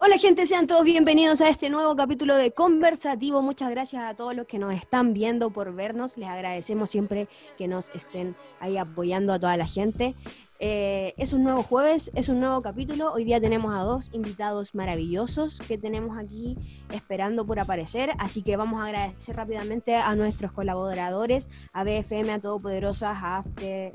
Hola gente, sean todos bienvenidos a este nuevo capítulo de Conversativo. Muchas gracias a todos los que nos están viendo por vernos. Les agradecemos siempre que nos estén ahí apoyando a toda la gente. Eh, es un nuevo jueves, es un nuevo capítulo. Hoy día tenemos a dos invitados maravillosos que tenemos aquí esperando por aparecer. Así que vamos a agradecer rápidamente a nuestros colaboradores, a BFM, a Todopoderosas, a After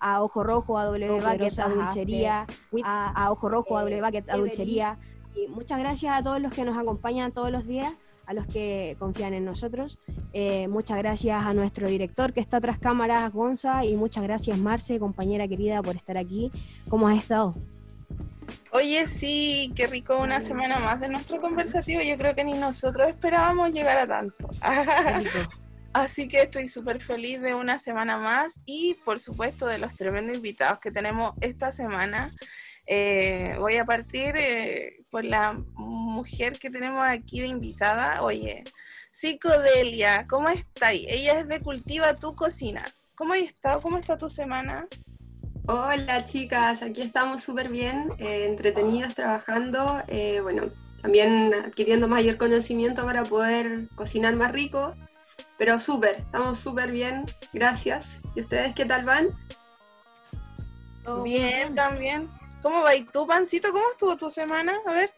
A Ojo Rojo, a W Bucket, a Dulcería, a, a Ojo Rojo, a W Bucket, a Dulcería. Y muchas gracias a todos los que nos acompañan todos los días, a los que confían en nosotros. Eh, muchas gracias a nuestro director que está tras cámaras, Gonza, y muchas gracias, Marce, compañera querida, por estar aquí. ¿Cómo has estado? Oye, sí, qué rico una semana más de nuestro conversativo. Yo creo que ni nosotros esperábamos llegar a tanto. Así que estoy súper feliz de una semana más y por supuesto de los tremendos invitados que tenemos esta semana. Eh, voy a partir eh, por la mujer que tenemos aquí de invitada. Oye, Psicodelia, ¿cómo estáis? Ella es de Cultiva tu Cocina. ¿Cómo has estado? ¿Cómo está tu semana? Hola chicas, aquí estamos súper bien, eh, entretenidas trabajando, bueno, también adquiriendo mayor conocimiento para poder cocinar más rico pero súper, estamos súper bien, gracias. ¿Y ustedes qué tal van? bien, también. ¿Cómo va? ¿Y tú, Pancito, cómo estuvo tu semana? A ver.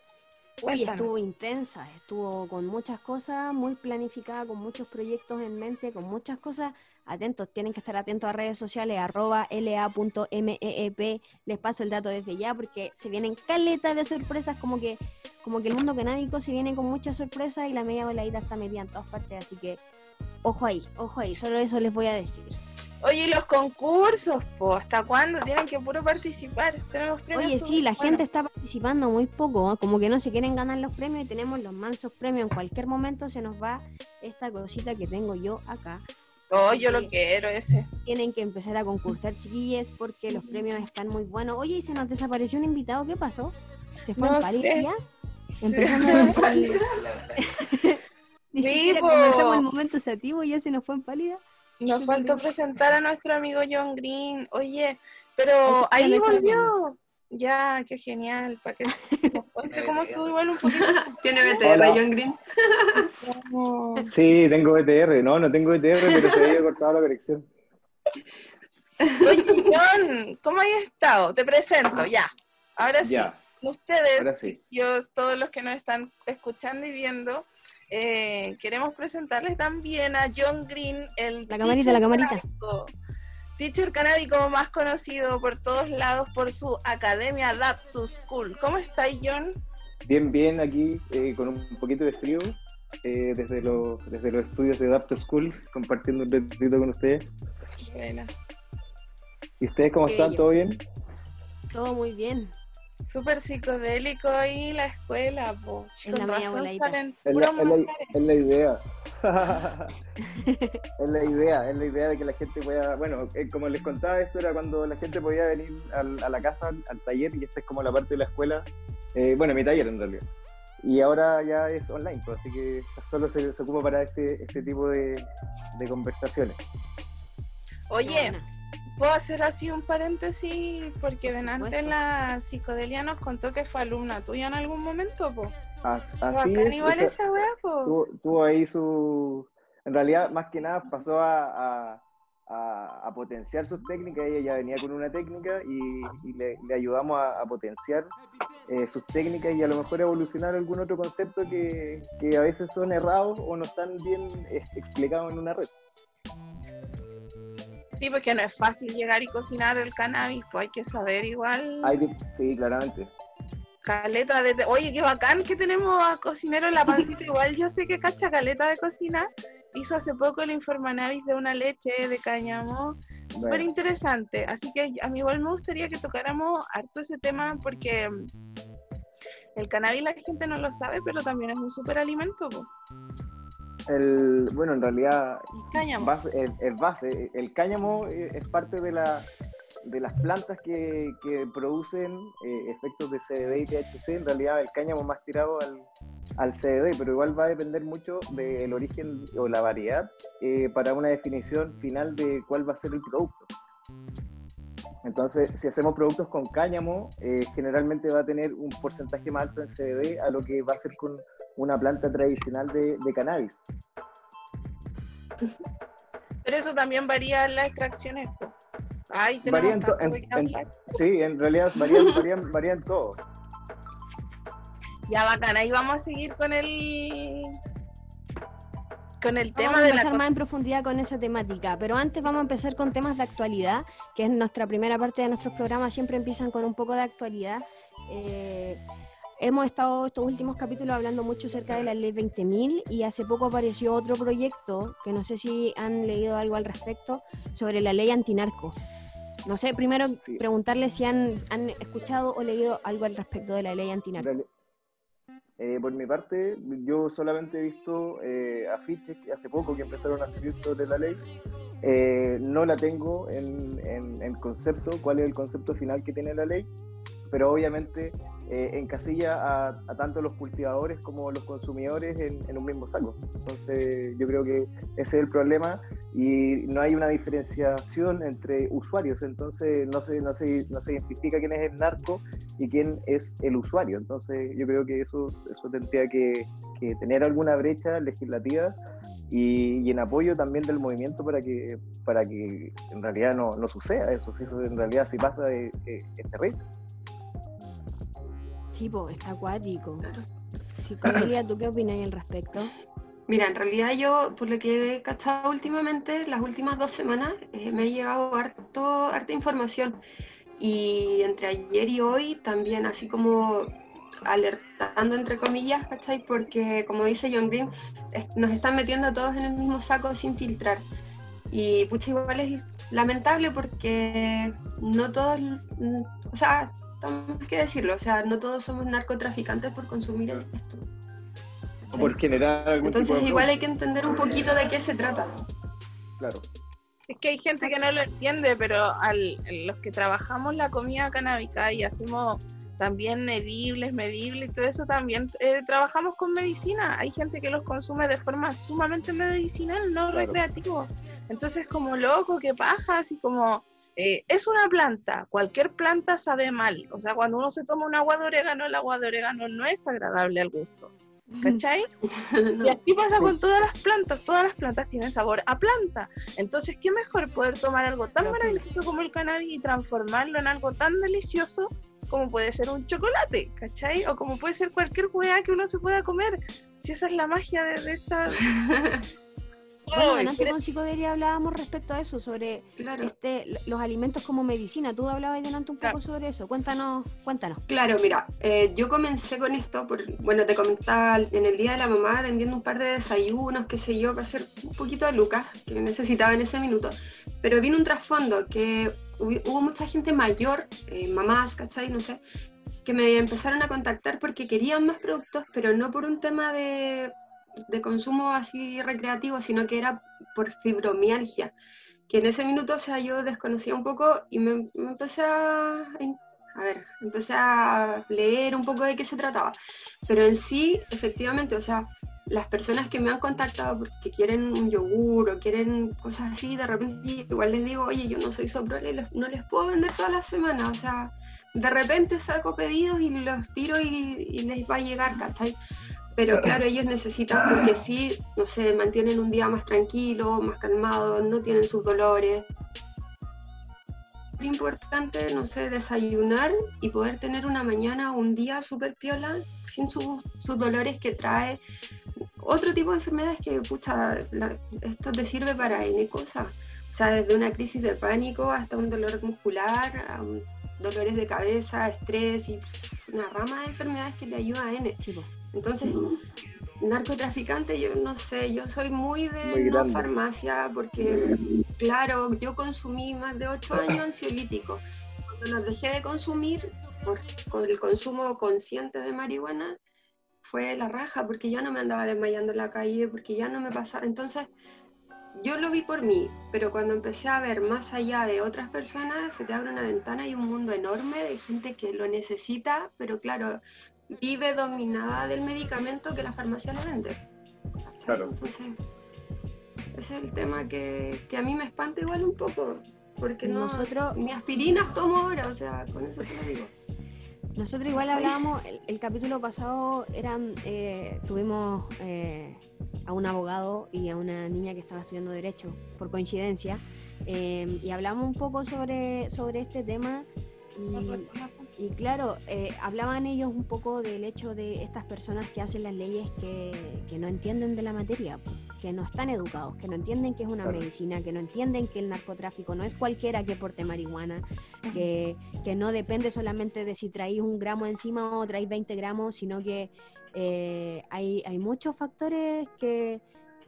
Uy, estuvo intensa, estuvo con muchas cosas, muy planificada, con muchos proyectos en mente, con muchas cosas. Atentos, tienen que estar atentos a redes sociales, arroba la.meep. Les paso el dato desde ya porque se vienen caletas de sorpresas, como que, como que el mundo canábico se viene con muchas sorpresas y la media voladita está metida en todas partes, así que Ojo ahí, ojo ahí, solo eso les voy a decir. Oye, los concursos, po, ¿hasta cuándo tienen que puro participar? Oye, sí, la gente está participando muy poco, como que no se quieren ganar los premios y tenemos los mansos premios. En cualquier momento se nos va esta cosita que tengo yo acá. Oh, yo lo quiero ese. Tienen que empezar a concursar, chiquilles, porque los premios están muy buenos. Oye, y se nos desapareció un invitado, ¿qué pasó? ¿Se fue en París ya? Empezamos a... Ni siquiera comenzamos el momento sativo y ya se nos fue en pálida. Nos faltó presentar a nuestro amigo John Green. Oye, pero ahí volvió. Ya, qué genial. Para que cómo estuvo igual un poquito. ¿Tiene BTR John Green? Sí, tengo BTR. No, no tengo BTR, pero se había cortado la conexión. Oye, John, ¿cómo has estado? Te presento, ya. Ahora sí. Ustedes, yo, todos los que nos están escuchando y viendo, eh, queremos presentarles también a John Green, el la camarita, la camarita. teacher canábico más conocido por todos lados por su academia Adapt to School. ¿Cómo estáis, John? Bien, bien, aquí eh, con un poquito de frío, eh, desde, los, desde los estudios de Adapt to School, compartiendo un ratito con ustedes. Buena. ¿Y ustedes cómo están? ¿Todo bien? Todo muy bien súper psicodélico ahí la escuela, po. Es la mía Es la, idea. es la idea, es la idea de que la gente pueda, bueno, eh, como les contaba, esto era cuando la gente podía venir a la casa, al, taller, y esta es como la parte de la escuela, eh, bueno, mi taller en realidad. Y ahora ya es online, pues, así que solo se, ocupa para este, este tipo de, de conversaciones. Oye, ¿Puedo hacer así un paréntesis? Porque delante la psicodelia nos contó que fue alumna tuya en algún momento, po. así es, igual esa Tuvo, ahí su... En realidad, más que nada, pasó a, a, potenciar sus técnicas. Ella ya venía con una técnica y, le, ayudamos a, potenciar eh, sus técnicas y a lo mejor evolucionar algún otro concepto que, que a veces son errados o no están bien eh, explicados en una red. Sí, porque no es fácil llegar y cocinar el cannabis, pues hay que saber igual. sí, claramente. Caleta de. Oye, qué bacán que tenemos a cocinero en la pancita. igual yo sé que cacha caleta de cocina. Hizo hace poco el Informanavis de una leche de cáñamo. Súper interesante. Así que a mí igual me gustaría que tocáramos harto ese tema porque el cannabis la gente no lo sabe, pero también es un súper alimento. El, bueno, en realidad el, base, el cáñamo eh, es parte de, la, de las plantas que, que producen eh, efectos de CBD y THC. En realidad el cáñamo más tirado al, al CBD, pero igual va a depender mucho del origen o la variedad eh, para una definición final de cuál va a ser el producto. Entonces, si hacemos productos con cáñamo, eh, generalmente va a tener un porcentaje más alto en CBD a lo que va a ser con una planta tradicional de, cannabis. Pero eso también varía en las extracciones. sí, en realidad varían, varían, todo. Ya bacán, ahí vamos a seguir con el con el tema vamos a empezar más en profundidad con esa temática, pero antes vamos a empezar con temas de actualidad, que es nuestra primera parte de nuestros programas, siempre empiezan con un poco de actualidad. Eh, hemos estado estos últimos capítulos hablando mucho acerca de la ley 20.000 y hace poco apareció otro proyecto, que no sé si han leído algo al respecto, sobre la ley antinarco. No sé, primero preguntarle si han, han escuchado o leído algo al respecto de la ley antinarco. Eh, por mi parte, yo solamente he visto eh, afiches que hace poco que empezaron a escribir sobre la ley. Eh, no la tengo en, en, concepto, cuál es el concepto final que tiene la ley, pero obviamente eh, encasilla a, tanto los cultivadores como los consumidores en, un mismo saco. Entonces yo creo que ese es el problema y no hay una diferenciación entre usuarios, entonces no se, no se, no se identifica quién es el narco y quién es el usuario. Entonces yo creo que eso, eso tendría que, tener alguna brecha legislativa y, en apoyo también del movimiento para que, para que en realidad no, no suceda eso. Si eso en realidad si pasa es, es terrible tipo, está acuático. Claro. ¿tú qué opinas al respecto? Mira, en realidad yo, por lo que he cachado últimamente, las últimas dos semanas, eh, me ha llegado harto, harta información. Y entre ayer y hoy también, así como alertando entre comillas, ¿cachai? Porque como dice John Green, nos están metiendo a todos en el mismo saco sin filtrar. Y pucha, igual es lamentable porque no todos, o sea, tenemos que decirlo, o sea, no todos somos narcotraficantes por consumir esto. O por generar algún Entonces igual hay que entender un poquito de qué se trata. Claro. Es que hay gente que no lo entiende, pero al, los que trabajamos la comida canábica y hacemos también medibles, medibles y todo eso, también eh, trabajamos con medicina. Hay gente que los consume de forma sumamente medicinal, no recreativo. Entonces, como loco, que paja, así como eh, es una planta, cualquier planta sabe mal. O sea, cuando uno se toma un agua de orégano, el agua de orégano no es agradable al gusto. ¿Cachai? Y así pasa con todas las plantas, todas las plantas tienen sabor a planta. Entonces, ¿qué mejor poder tomar algo tan maravilloso como el cannabis y transformarlo en algo tan delicioso como puede ser un chocolate, ¿cachai? O como puede ser cualquier hueá que uno se pueda comer. Si esa es la magia de, de esta Bueno, antes con psicodelia hablábamos respecto a eso, sobre este, los alimentos como medicina. Tú hablabas delante un poco sobre eso. Cuéntanos, cuéntanos. Claro, mira, eh, yo comencé con esto, por, bueno, te comentaba en el Día de la Mamá vendiendo un par de desayunos, qué sé yo, para hacer un poquito de lucas que necesitaba en ese minuto. Pero vino un trasfondo que hubo mucha gente mayor, eh, mamás, ¿cachai? No sé, que me empezaron a contactar porque querían más productos, pero no por un tema de de consumo así recreativo, sino que era por fibromialgia, que en ese minuto, o sea, yo desconocía un poco y me, empecé a, a ver, empecé a leer un poco de qué se trataba. Pero en sí, efectivamente, o sea, las personas que me han contactado porque quieren un yogur o quieren cosas así, de repente igual les digo, oye, yo no soy soprole, no les puedo vender todas las semanas, o sea, de repente saco pedidos y los tiro y, y les va a llegar, ¿cachai? Pero claro, ellos necesitan, porque sí, no sé, mantienen un día más tranquilo, más calmado, no tienen sus dolores. Es importante, no sé, desayunar y poder tener una mañana o un día súper piola, sin sus, dolores que trae. Otro tipo de enfermedades que, pucha, esto te sirve para N cosas. O sea, desde una crisis de pánico hasta un dolor muscular, dolores de cabeza, estrés y una rama de enfermedades que le ayuda a N. Entonces, narcotraficante, yo no sé, yo soy muy de la farmacia porque, claro, yo consumí más de 8 años ansiolítico. Cuando los dejé de consumir por, el consumo consciente de marihuana, fue la raja, porque ya no me andaba desmayando en la calle, porque ya no me pasaba. Entonces, yo lo vi por mí, pero cuando empecé a ver más allá de otras personas, se te abre una ventana y un mundo enorme de gente que lo necesita, pero claro, vive dominada del medicamento que la farmacia le vende. Claro. Entonces, ese es el tema que, a mí me espanta igual un poco. porque no, nosotros, ni aspirinas tomo ahora, o sea, con eso te lo digo. Nosotros igual hablábamos, el, capítulo pasado eran, eh, tuvimos eh, a un abogado y a una niña que estaba estudiando Derecho, por coincidencia, eh, y hablamos un poco sobre, sobre este tema y, claro, eh, hablaban ellos un poco del hecho de estas personas que hacen las leyes que, no entienden de la materia, que no están educados, que no entienden que es una medicina, que no entienden que el narcotráfico no es cualquiera que porte marihuana, que, no depende solamente de si traéis un gramo encima o traéis 20 gramos, sino que eh, hay, hay muchos factores que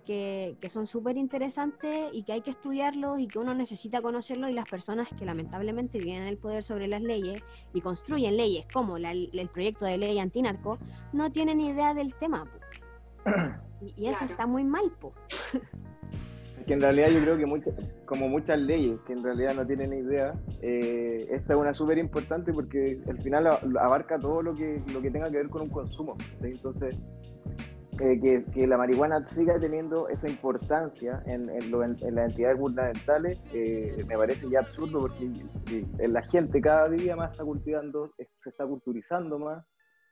que, son súper interesantes y que hay que estudiarlos y que uno necesita conocerlos y las personas que lamentablemente tienen el poder sobre las leyes y construyen leyes como el proyecto de ley antinarco no tienen idea del tema. Y, eso está muy mal. Po. que en realidad yo creo que como muchas leyes que en realidad no tienen idea, eh, esta es una súper importante porque al final abarca todo lo que, lo que tenga que ver con un consumo. Entonces, eh, que, la marihuana siga teniendo esa importancia en, las entidades gubernamentales eh, me parece ya absurdo porque eh, la gente cada día más está cultivando, se está culturizando más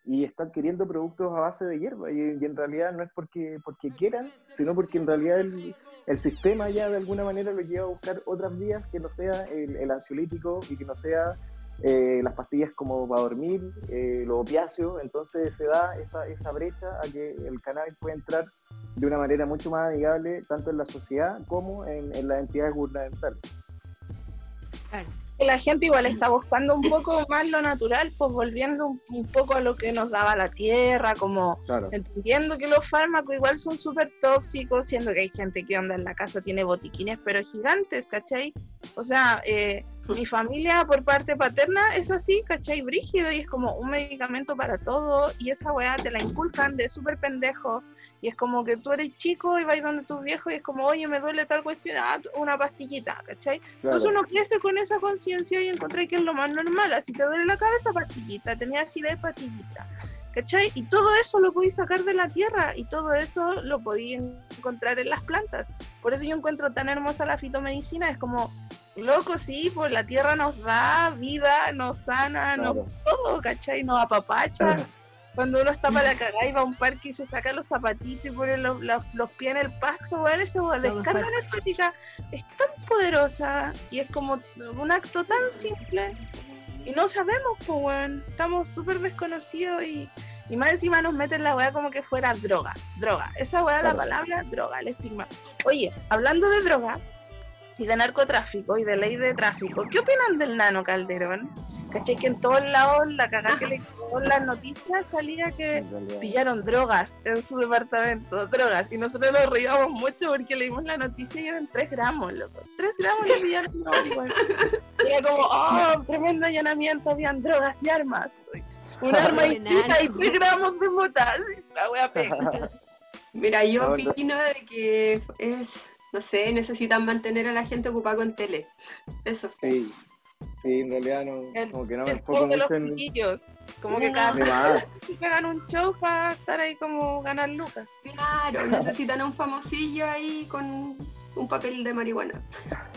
y está adquiriendo productos a base de hierba y, en realidad no es porque, quieran, sino porque en realidad el, sistema ya de alguna manera lo lleva a buscar otras vías que no sea el, el ansiolítico y que no sea eh, las pastillas como para dormir, eh, los opiáceos, entonces se da esa, esa brecha a que el cannabis puede entrar de una manera mucho más amigable tanto en la sociedad como en, en las entidades gubernamentales. Claro la gente igual está buscando un poco más lo natural, pues volviendo un, poco a lo que nos daba la tierra, como entendiendo que los fármacos igual son súper tóxicos, siendo que hay gente que anda en la casa, tiene botiquines, pero gigantes, ¿cachai? O sea, eh, mi familia por parte paterna es así, ¿cachai? Brígido y es como un medicamento para todo y esa weá te la inculcan de súper pendejo y es como que tú eres chico y vas donde tus viejos y es como, oye, me duele tal cuestión, ah, una pastillita, ¿cachai? Entonces uno crece con esa conciencia y encontré que es lo más normal. Así te duele la cabeza, pastillita, tenía de pastillita. ¿Cachai? Y todo eso lo podéis sacar de la tierra y todo eso lo podéis encontrar en las plantas. Por eso yo encuentro tan hermosa la fitomedicina. Es como, loco, sí, pues la tierra nos da vida, nos sana, nos todo, ¿cachai? Nos apapacha. Cuando uno está para cagar y va a un parque y se saca los zapatitos y pone los, pies en el pasto, bueno, eso, la descarga energética. Es tan poderosa y es como un acto tan simple. Y no sabemos, pues, weón, estamos súper desconocidos y, y, más encima nos meten la weá como que fuera droga, droga, esa weá la palabra droga, el estigma. Oye, hablando de droga y de narcotráfico y de ley de tráfico, ¿qué opinan del nano Calderón? ¿Cachai? Que en todos lados la cagada que le quedó en las noticias salía que pillaron drogas en su departamento, drogas. Y nosotros nos reíamos mucho porque leímos la noticia y eran 3 gramos, loco. 3 gramos le pillaron. No, Era como, oh, tremendo allanamiento, habían drogas y armas. Un arma y 3 gramos de motas. La wea pega. Mira, yo opino de que es, no sé, necesitan mantener a la gente ocupada con tele. Eso. Sí. Sí, en realidad no, como que no me enfoco mucho los en... Como que cada vez se pegan un show para estar ahí como ganar lucas. Claro, necesitan un famosillo ahí con un papel de marihuana.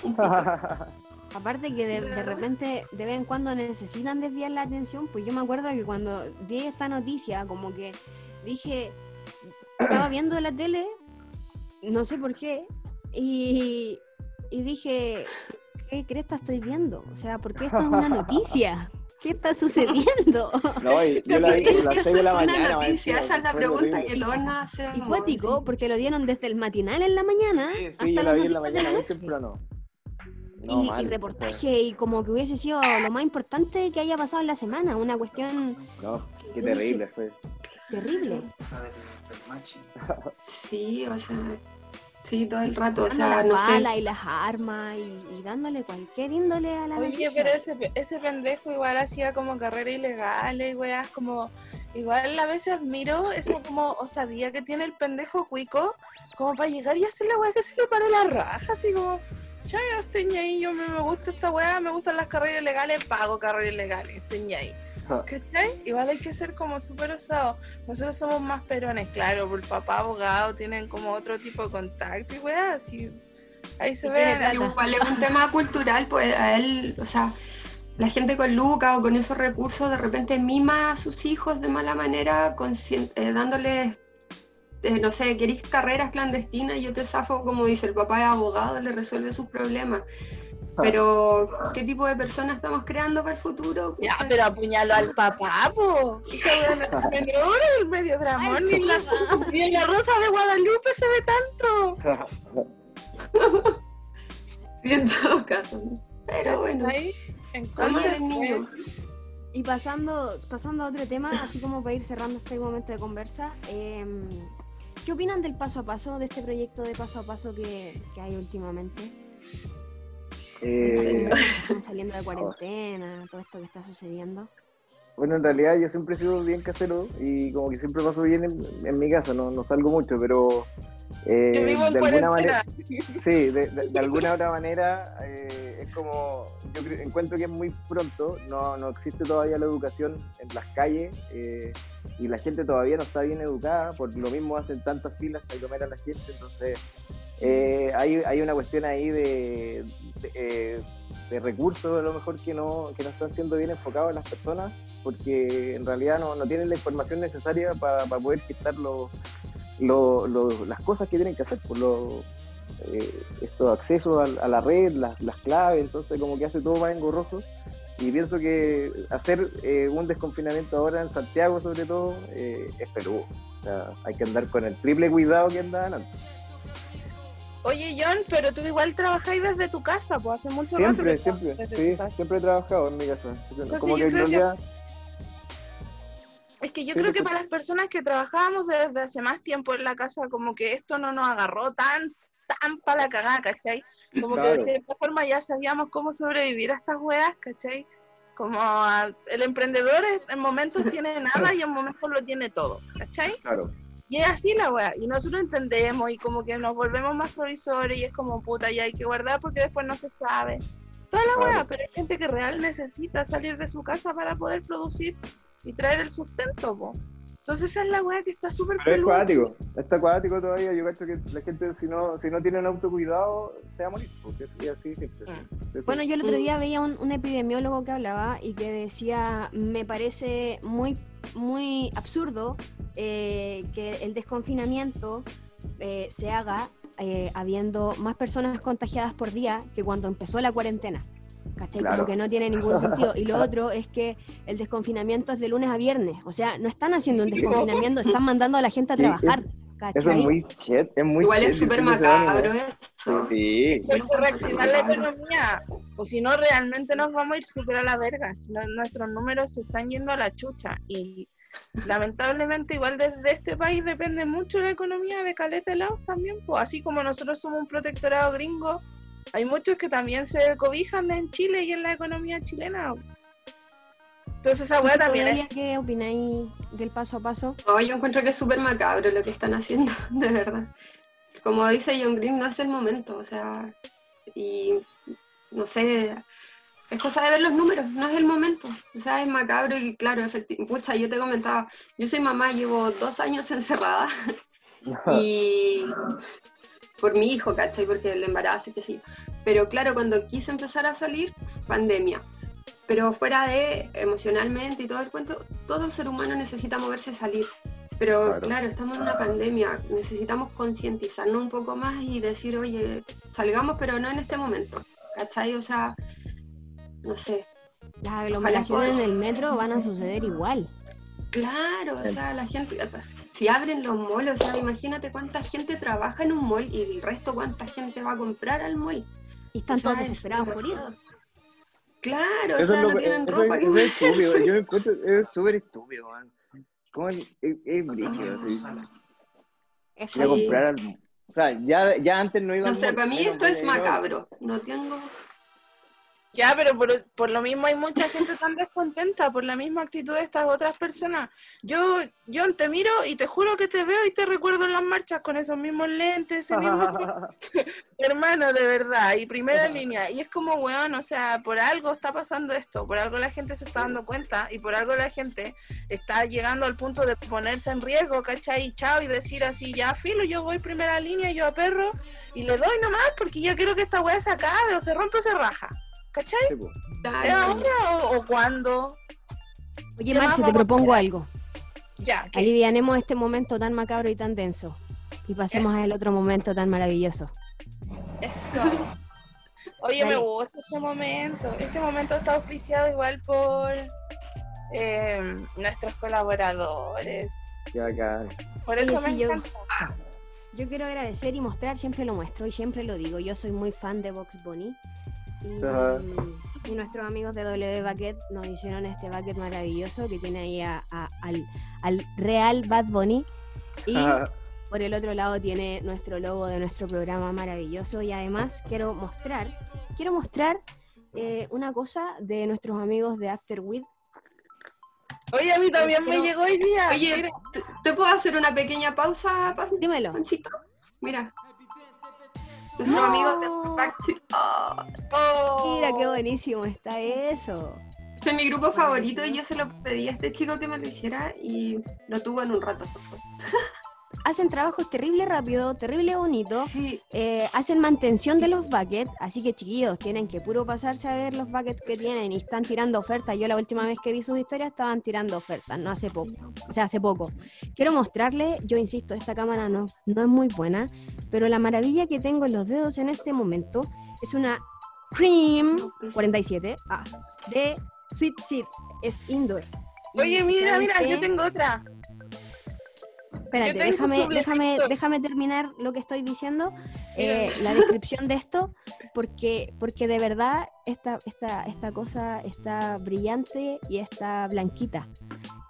Aparte que de, repente, de vez en cuando necesitan desviar la atención, pues yo me acuerdo que cuando vi esta noticia, como que dije, estaba viendo la tele, no sé por qué, y, y dije, ¿qué cresta estoy viendo? O sea, ¿por qué esto es una noticia? ¿Qué está sucediendo? No, yo la vi a las 6 de la mañana. Noticia, esa es la pregunta que todos nos hacemos. Acuático, porque lo dieron desde el matinal en la mañana sí, sí, hasta la vi en la mañana, muy temprano. y, y, reportaje y como que hubiese sido lo más importante que haya pasado en la semana, una cuestión... No, qué terrible fue. Terrible. Sí, o sea, Sí, todo el rato, o sea, no bala y las armas y, dándole cualquier índole a la Oye, pero ese, ese pendejo igual hacía como carreras ilegales, weas, como... Igual a veces admiro eso como osadía que tiene el pendejo cuico, como para llegar y hacer la wea que se le paró la raja, así como... Ya, estoy ahí, yo me, me gusta esta wea, me gustan las carreras ilegales, pago carreras ilegales, estoy ahí. ¿Cachai? Igual hay que ser como súper osado. Nosotros somos más perones, claro, por el papá abogado tienen como otro tipo de contacto y weá, así. Ahí se ve. Igual es un tema cultural, pues a él, o sea, la gente con Luca o con esos recursos de repente mima a sus hijos de mala manera, eh, dándoles, eh, no sé, queréis carreras clandestinas, yo te zafo, como dice el papá es abogado, le resuelve sus problemas. Pero, ¿qué tipo de personas estamos creando para el futuro? Ya, pero apuñalo al papá, po. Menor, el medio dramón, ni, la, en la rosa de Guadalupe se ve tanto. sí, en todo caso. Pero bueno. Y pasando, pasando a otro tema, así como para ir cerrando este momento de conversa, em, ¿qué opinan del paso a paso, de este proyecto de paso a paso que, que hay últimamente? Eh, están saliendo de cuarentena, todo esto que está sucediendo. Bueno, en realidad yo siempre he sido bien casero y como que siempre paso bien en, mi casa, no, no salgo mucho, pero eh, de alguna manera, sí, de, alguna otra manera eh, es como, yo encuentro que es muy pronto, no, no existe todavía la educación en las calles eh, y la gente todavía no está bien educada, por lo mismo hacen tantas filas a comer a la gente, entonces hay, hay una cuestión ahí de, de, recursos a lo mejor que no, que no están siendo bien enfocados en las personas porque en realidad no, no tienen la información necesaria para, poder quitar los lo, las cosas que tienen que hacer, por lo, eh, estos accesos a, la red, las, las, claves, entonces como que hace todo más engorroso. Y pienso que hacer eh, un desconfinamiento ahora en Santiago sobre todo eh, es Perú. O sea, hay que andar con el triple cuidado que andaban antes. Oye, John, pero tú igual trabajáis desde tu casa, pues hace mucho siempre, Siempre, sí, siempre he trabajado en mi casa. como que, es que yo creo que para las personas que trabajábamos desde hace más tiempo en la casa, como que esto no nos agarró tan, tan para la cagada, ¿cachai? Como que de cierta forma ya sabíamos cómo sobrevivir a estas weas, ¿cachai? Como el emprendedor en momentos tiene nada y en momentos lo tiene todo, ¿cachai? Claro. Y es así la wea, y nosotros entendemos y como que nos volvemos más provisores y es como puta, ya hay que guardar porque después no se sabe. Toda la wea, pero hay gente que real necesita salir de su casa para poder producir y traer el sustento, po. Entonces esa es la weá que está súper Es acuático, está acuático todavía. Yo creo que la gente, si no, si no tiene un autocuidado, se va a morir. Porque es así siempre. Mm. Bueno, yo el otro día veía un, un, epidemiólogo que hablaba y que decía: Me parece muy, muy absurdo eh, que el desconfinamiento eh, se haga eh, habiendo más personas contagiadas por día que cuando empezó la cuarentena. ¿cachai? Como que no tiene ningún sentido. Y lo otro es que el desconfinamiento es de lunes a viernes. O sea, no están haciendo un desconfinamiento, están mandando a la gente a trabajar. ¿cachai? Eso es muy chet, es muy Igual es súper macabro eso. Sí. Hay que reactivar la economía. O si no, realmente nos vamos a ir súper a la verga. nuestros números se están yendo a la chucha. Y lamentablemente, igual desde este país depende mucho la economía de Caleta Laos también. Pues así como nosotros somos un protectorado gringo hay muchos que también se cobijan en Chile y en la economía chilena. Entonces esa weá también ¿Qué opináis del paso a paso? yo encuentro que es súper macabro lo que están haciendo, de verdad. Como dice John Green, no es el momento, o sea, y no sé, es cosa de ver los números, no es el momento. O sea, es macabro y claro, efectivamente. Pucha, yo te comentaba, yo soy mamá, llevo dos años encerrada y por mi hijo, ¿cachai? Porque el embarazo y que sí. Pero claro, cuando quise empezar a salir, pandemia. Pero fuera de emocionalmente y todo el cuento, todo ser humano necesita moverse, salir. Pero claro. estamos en una pandemia, necesitamos concientizarnos un poco más y decir, oye, salgamos, pero no en este momento. ¿Cachai? O sea, no sé. Las aglomeraciones en el metro van a suceder igual. Claro, o sea, la gente, si abren los malls, o sea, imagínate cuánta gente trabaja en un mall y el resto cuánta gente va a comprar al mall. Y están todos desesperados por ir. Claro, o sea, no tienen ropa. Es, es estúpido, yo me encuentro, es súper estúpido, man. ¿Cómo es, es, es brígido? Es a comprar al... O sea, ya, ya antes no iba No sé, para mí esto es macabro. No tengo... Ya, pero por, lo mismo hay mucha gente tan descontenta por la misma actitud de estas otras personas. Yo, yo te miro y te juro que te veo y te recuerdo en las marchas con esos mismos lentes, ese mismo... hermano, de verdad, y primera línea. Y es como, weón, o sea, por algo está pasando esto, por algo la gente se está dando cuenta y por algo la gente está llegando al punto de ponerse en riesgo, ¿cachai? Y chao, y decir así, ya, filo, yo voy primera línea, yo a perro, y le doy nomás porque ya quiero que esta weá se acabe o se rompe o se raja. ¿Cachai? ¿Es ahora o, o cuándo? Oye, Marce, te propongo algo. Ya. Alivianemos este momento tan macabro y tan denso. Y pasemos al otro momento tan maravilloso. Eso. Oye, me gusta este momento. Este momento está auspiciado igual por eh, nuestros colaboradores. Por eso me yo, yo quiero agradecer y mostrar, siempre lo muestro y siempre lo digo. Yo soy muy fan de Box Bunny y, nuestros amigos de W Bucket nos hicieron este bucket maravilloso que tiene ahí al, Real Bad Bunny. Y por el otro lado tiene nuestro logo de nuestro programa maravilloso. Y además quiero mostrar, quiero mostrar eh, una cosa de nuestros amigos de After Oye, a mí también me llegó hoy día. Oye, ¿te, puedo hacer una pequeña pausa, Dímelo. Mira. Nuestro amigo de oh. Mira qué buenísimo está eso. Este es mi grupo favorito y yo se lo pedí a este chico que me lo hiciera y lo tuvo en un rato. Hacen trabajos terrible rápido, terrible bonito, eh, hacen mantención de los buckets, así que chiquillos, tienen que puro pasarse a ver los buckets que tienen y están tirando ofertas. Yo la última vez que vi sus historias estaban tirando ofertas, no hace poco, o sea, hace poco.Quiero mostrarle, yo insisto, esta cámara no, no es muy buena, pero la maravilla que tengo en los dedos en este momento es una Cream 47 ah, de Sweet Seeds, es indoor. Oye, mira, mira, yo tengo otra. Espérate, déjame, déjame, déjame terminar lo que estoy diciendo, eh, la descripción de esto, porque, porque de verdad esta, esta, esta cosa está brillante y está blanquita,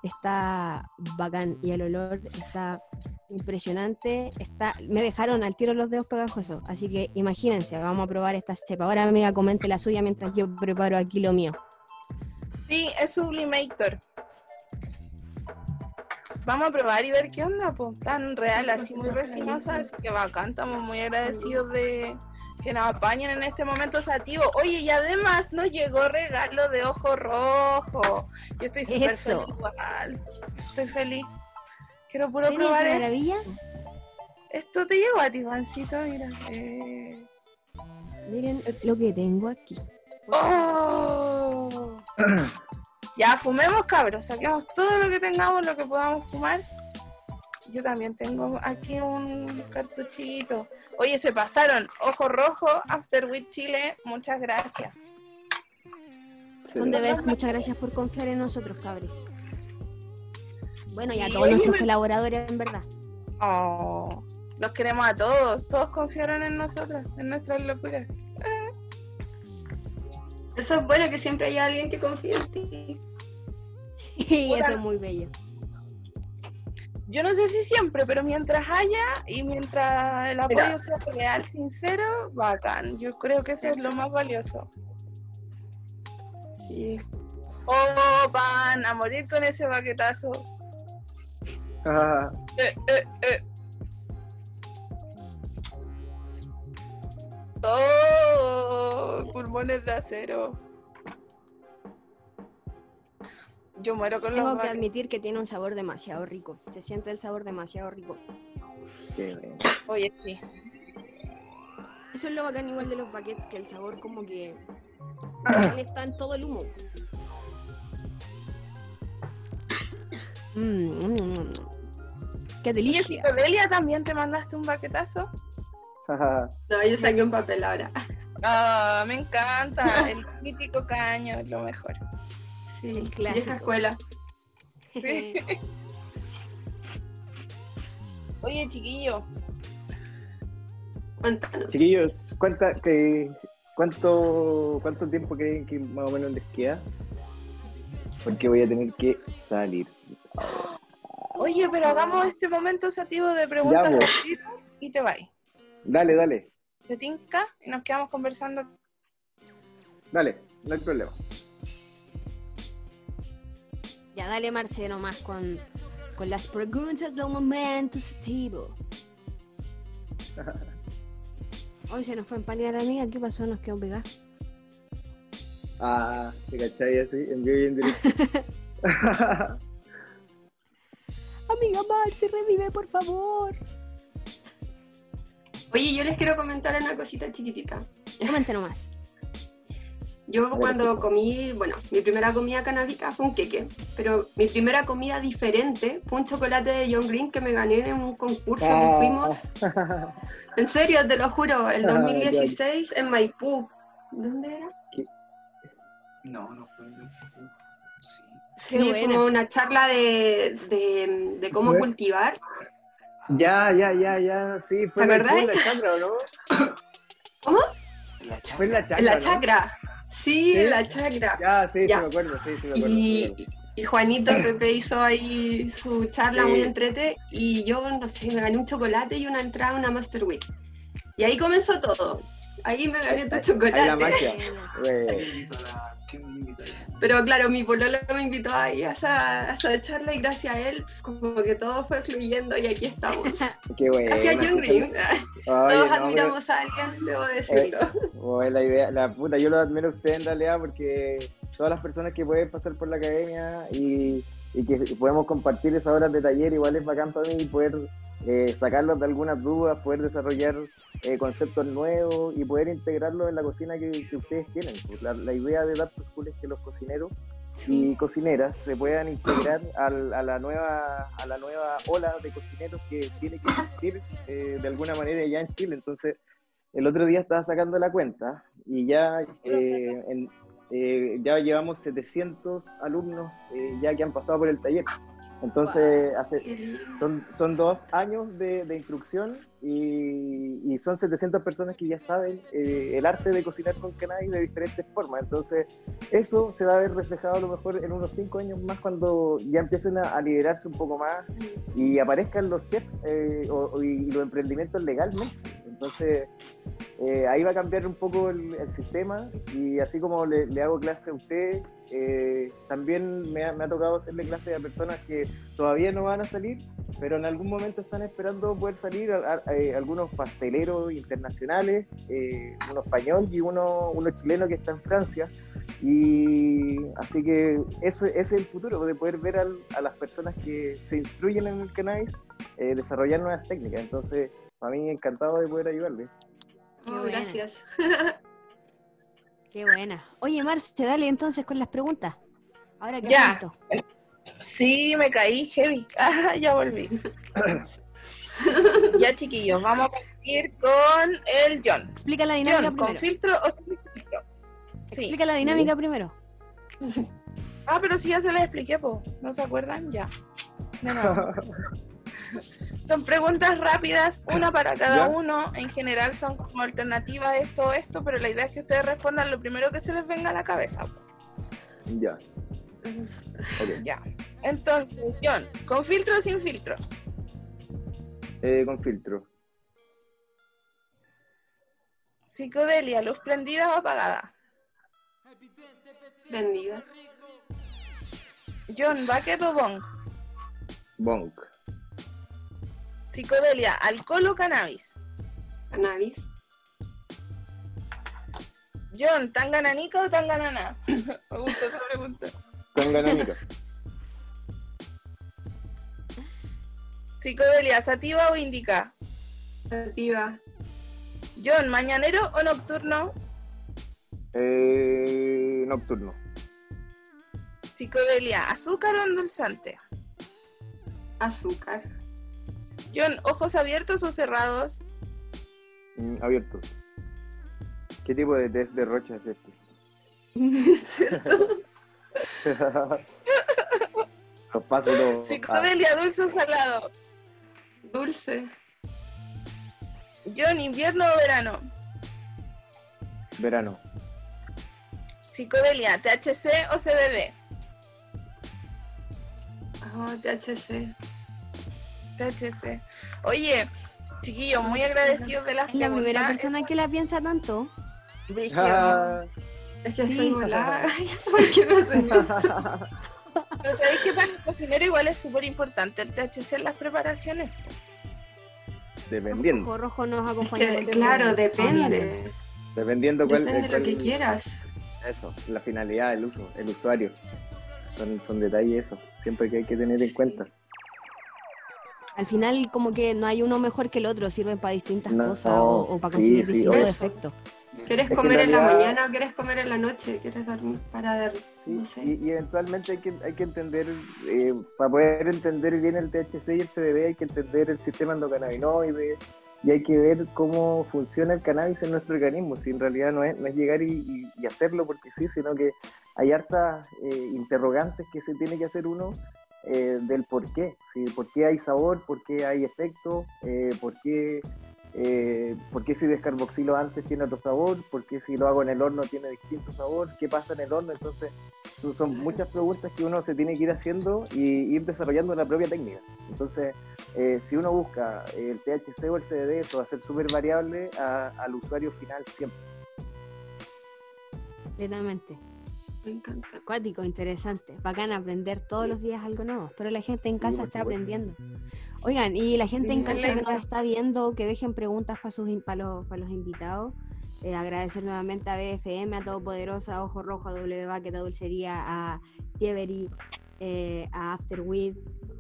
está bacán y el olor está impresionante, está, me dejaron al tiro los dedos pegajosos, así que imagínense, vamos a probar esta cepa. Ahora amiga comente la suya mientras yo preparo aquí lo mío. Sí, es Sublimator. Vamos a probar y ver qué onda, pues. Tan real, así muy resinosa, así que bacán, estamos muy agradecidos de que nos apañen en este momento sativo. Oye, y además nos llegó regalo de ojo rojo. Yo estoy súper feliz igual. Estoy feliz. Quiero puro probar. maravilla? Esto te llegó a ti, Juancito, mira. Eh. Miren lo que tengo aquí. ¡Oh! Ya, fumemos, cabros. Saquemos todo lo que tengamos, lo que podamos fumar. Yo también tengo aquí un cartuchito. Oye, se pasaron. Ojo rojo, After With Chile. Muchas gracias. Son de vez, muchas gracias por confiar en nosotros, cabros. Bueno, y a todos nuestros colaboradores, en verdad. Oh, los queremos a todos. Todos confiaron en nosotros, en nuestras locuras. Eso es bueno que siempre haya alguien que confíe en ti. Sí, eso es muy bello. Yo no sé si siempre, pero mientras haya y mientras el apoyo sea real, sincero, bacán. Yo creo que eso es lo más valioso. Sí. Oh, van a morir con ese baquetazo. Ah. Eh, eh, eh. Oh, pulmones de acero. Yo muero con Tengo que admitir que tiene un sabor demasiado rico. Se siente el sabor demasiado rico. Oye, sí. Eso es lo bacán igual de los baguettes, que el sabor como que está en todo el humo. Mmm, ¡Qué delicia! ¿Y también te mandaste un baquetazo? no, yo saqué un papel ahora. Ah, me encanta. El mítico caño es lo mejor. Sí, clásico. escuela. Oye, chiquillo. Chiquillos, ¿cuánta, que, cuánto, ¿cuánto tiempo creen que más o menos les queda? Porque voy a tener que salir. Oye, pero hagamos este momento sativo de preguntas y te vais. Dale, dale. ¿Te tinca? Y nos quedamos conversando. Dale. no hay problema. Ya, dale Marcelo más con, con las preguntas del momento, Steve. Hoy se nos fue a la amiga, ¿qué pasó? Nos quedó pegada. Ah, ¿te cachai así? Envío bien directo. amiga Marce, revive, por favor. Oye, yo les quiero comentar una cosita chiquitita. Comente nomás. Yo cuando comí, bueno, mi primera comida canábica fue un queque, pero mi primera comida diferente fue un chocolate de John Green que me gané en un concurso que ah. fuimos. En serio, te lo juro, el 2016 en Maipú. ¿Dónde era? No, no fue en Sí, sí fue una charla de, de, de cómo cultivar. Ya, ya, ya, ya, sí, fue en la chacra, ¿no? ¿Cómo? En la chacra. Fue en la chacra. En la chacra. Sí, en la chacra. Ya, sí, ya. sí me acuerdo, sí, sí me acuerdo. Y, y Juanito Pepe hizo ahí su charla muy entrete y yo, no sé, me gané un chocolate y una entrada a una Master Week. Y ahí comenzó todo. Ahí me gané tu chocolate. Ahí la magia. Pero claro, mi pololo me invitó ahí a esa, a esa charla y gracias a él como que todo fue fluyendo y aquí estamos. Qué bueno. Gracias John Green. Todos admiramos a alguien, debo decirlo. Eh, la idea, la puta, yo lo admiro a usted en realidad porque todas las personas que pueden pasar por la academia y, y que podemos compartir esas horas de taller, igual es bacán para mí poder eh, sacarlos de algunas dudas, poder desarrollar eh, conceptos nuevos y poder integrarlos en la cocina que, ustedes tienen. Pues la, idea de Dark School es que los cocineros y cocineras se puedan integrar a la nueva a la nueva ola de cocineros que tiene que existir eh, de alguna manera ya en Chile. Entonces, el otro día estaba sacando la cuenta y ya ya llevamos 700 alumnos ya que han pasado por el taller. Entonces, hace, son, son dos años de, instrucción y, son 700 personas que ya saben eh, el arte de cocinar con cannabis de diferentes formas. Entonces, eso se va a ver reflejado a lo mejor en unos cinco años más cuando ya empiecen a, liderarse un poco más y aparezcan los chefs eh, y los emprendimientos legalmente. Entonces, eh, ahí va a cambiar un poco el, sistema y así como le, le hago clase a ustedes, eh, también me ha, tocado hacerle clase a personas que todavía no van a salir, pero en algún momento están esperando poder salir, eh, algunos pasteleros internacionales, eh, uno español y uno, uno chileno que está en Francia. Y así que eso, es el futuro, de poder ver a las personas que se instruyen en el canal desarrollar nuevas técnicas. Entonces, a mí encantado de poder ayudarles. Oh, gracias. Qué buena. Oye, Marce, dale entonces con las preguntas. Ahora que ya. Sí, me caí heavy. Ah, ya volví. ya, chiquillos, vamos a partir con el John. Explica la dinámica John, ¿con filtro o sin filtro? Sí. Explica la dinámica primero. Ah, pero si ya se les expliqué, po. ¿No se acuerdan? Ya. De nuevo. Son preguntas rápidas, una para cada uno. En general son como alternativas a esto o esto, pero la idea es que ustedes respondan lo primero que se les venga a la cabeza. Ya. Ya. Entonces, John, ¿con filtro o sin filtro? Eh, con filtro. Psicodelia, ¿luz prendida o apagada? Prendida. John, ¿bucket o bong? Bong. Psicodelia, ¿alcohol o cannabis? Cannabis. John, ¿tangananica o tanganana? Me gusta esa pregunta. Tangananica. Psicodelia, ¿sativa o indica? Sativa. John, ¿mañanero o nocturno? Eh, nocturno. Psicodelia, ¿azúcar o endulzante? Azúcar. John, ¿ojos abiertos o cerrados? Mm, abiertos. ¿Qué tipo de test de rocha es este? Los paso todo. Psicodelia, dulce o salado. Dulce. John, ¿invierno o verano? Verano. Psicodelia, ¿THC o CBD? Oh, THC. THC. Oye, chiquillos, muy agradecidos de las Es la primera persona que la piensa tanto. Ah. Es que estoy volada. ¿Por qué no sé? Pero ¿sabéis que para el cocinero igual es súper importante el THC en las preparaciones? Dependiendo. Rojo rojo nos acompaña. Que- claro, depende. Dependiendo cuál, Depende de lo que cuál- quieras. Eso, la finalidad del uso, el usuario. Son, son detalles eso, siempre que hay que tener en cuenta. Al final, como que no hay uno mejor que el otro, sirven para distintas No, cosas o, o para sí, conseguir sí, distintos obvio. efectos. ¿Quieres Es que en comer en la mañana o quieres comer en la noche? ¿Quieres dormir para dar, Sí, no sé? y, y eventualmente hay que, hay que entender, eh, para poder entender bien el THC y el CBD, hay que entender el sistema endocannabinoide y hay que ver cómo funciona el cannabis en nuestro organismo. Si en realidad no es, no es llegar y, y- y hacerlo porque sí, sino que hay hartas eh, interrogantes que se tiene que hacer uno eh, del por qué. ¿sí? ¿Por qué hay sabor? ¿Por qué hay efecto? Eh, ¿Por qué? Eh, ¿Por qué si descarboxilo antes tiene otro sabor? ¿Por qué si lo hago en el horno tiene distinto sabor? ¿Qué pasa en el horno? Entonces, son, son muchas preguntas que uno se tiene que ir haciendo y ir desarrollando la propia técnica. Entonces, eh, si uno busca el THC o el CBD, eso va a ser súper variable a- al usuario final siempre. Plenamente. Me encanta. Acuático, interesante. Bacán aprender todos los días algo nuevo. Pero la gente en Sí, casa por está supuesto. aprendiendo. Oigan, y la gente en casa que nos está viendo, que dejen preguntas para sus para los, para los invitados. Eh, agradecer nuevamente a BFM, a Todopoderosa, a Ojo Rojo, a W Bucket, a Dulcería, a Tievery, eh, a Afterweed,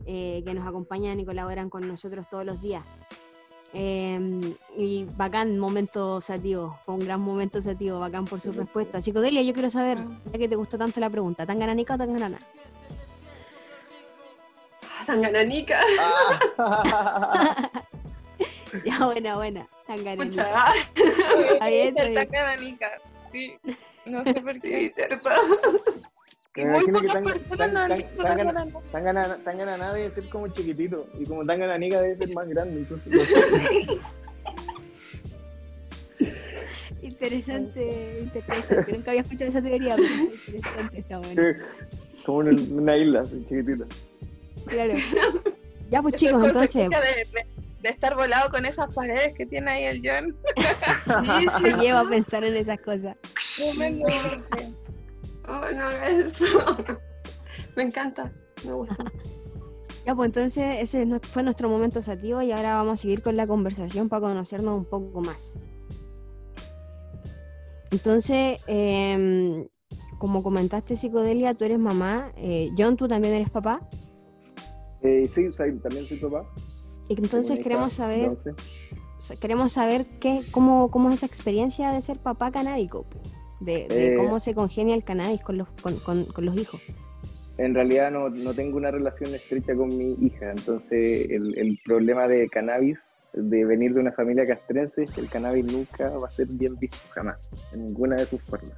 eh, que nos acompañan y colaboran con nosotros todos los días. Eh, y bacán momento sativo, fue un gran momento sativo, bacán por su respuesta. Psicodelia, yo quiero saber, ya que te gustó tanto la pregunta, ¿tan gananica o tan ganana? Ah, Tan gananica. Ya, buena, buena, tan gananica. Está bien, tan. Sí, no sé por qué. cierto. Y Me muy imagino que pocas tan, personas tan, no han tan, visto tan, tan gana- gananica. tan gana- tan ganana debe ser como chiquitito y como tan gananica debe ser más grande. Entonces. Interesante, interesante. Nunca había escuchado esa teoría, pero interesante, está bueno. como una, una isla así, chiquitita. Claro. Ya, pues chicos, entonces, de- de estar volado con esas paredes que tiene ahí el John. Sí, sí. me lleva a pensar en esas cosas. Oh, no hagas eso. Me encanta. Me gusta. Ya, pues entonces ese fue nuestro momento sativo y ahora vamos a seguir con la conversación para conocernos un poco más. Entonces, em, como comentaste, Psicodelia, tú eres mamá. eh, John, tú también eres papá. Eh, sí, soy- también soy papá. Y entonces queremos saber, 11. sa- queremos saber qué, cómo, cómo es esa experiencia de ser papá canábico, de, de Eh, cómo se congenia el cannabis con los, con, con- con los hijos. En realidad no, no tengo una relación estrecha con mi hija, entonces el, el problema de cannabis, de venir de una familia castrense, es que el cannabis nunca va a ser bien visto, jamás, en ninguna de sus formas.